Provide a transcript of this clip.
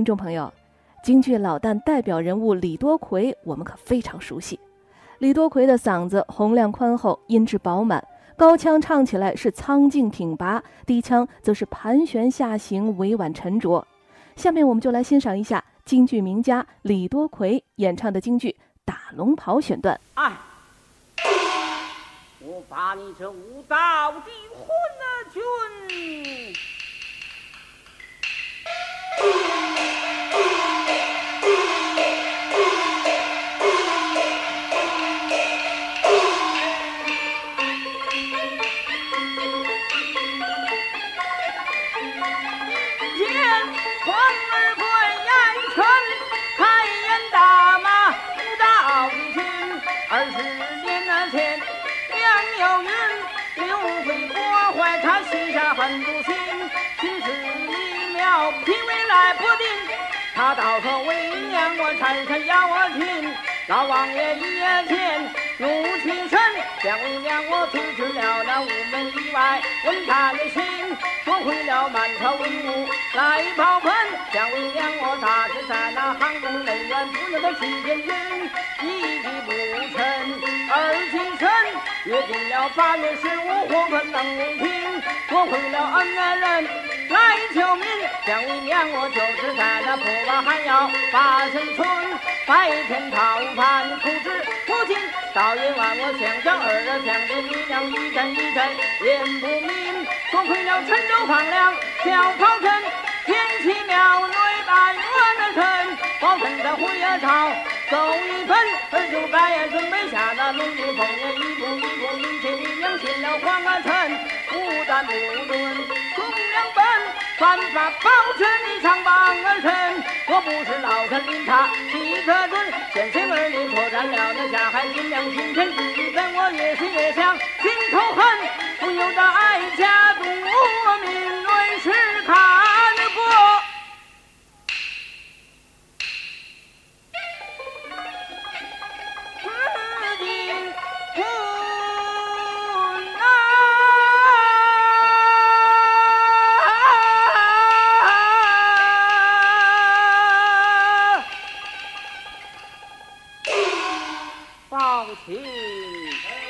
听众朋友，京剧老旦代表人物李多奎，我们可非常熟悉。李多奎的嗓子洪亮宽厚，音质饱满，高腔唱起来是苍劲挺拔，低腔则是盘旋下行，委婉沉着。下面我们就来欣赏一下京剧名家李多奎演唱的京剧《打龙袍》选段。哎，我把你这无道的混君！二十年前，杨有云，刘备过怀，他膝下很不心，心事一妙，品味来不定。他倒说为娘我产生要我亲，老王爷一夜间怒气深，将为娘我推迟了那午门以外，问他的心，满朝文武来报本，将为娘我打死在那行宫内院，不由得七天军。一计不成，二进神，约定了八月十五火盆能平，夺回了恩爱人来求名。将为娘我就是在那破瓦还要八生村，白天讨饭苦吃苦尽，到夜晚我想想儿儿想着你娘一阵一阵言不明。多亏了陈州放粮小炮阵，天气庙内半月的晨，包拯在虎夜朝。走一分，儿就该准备下那农历丰年，一步一步迎接你娘进了黄阿城，不但不论忠良本，反把保全你上榜儿身。我不是老臣领他记得准，先生儿女破绽了那下海金梁今天之本，我越心越想心头恨，朋友哀家，是看过，报喜。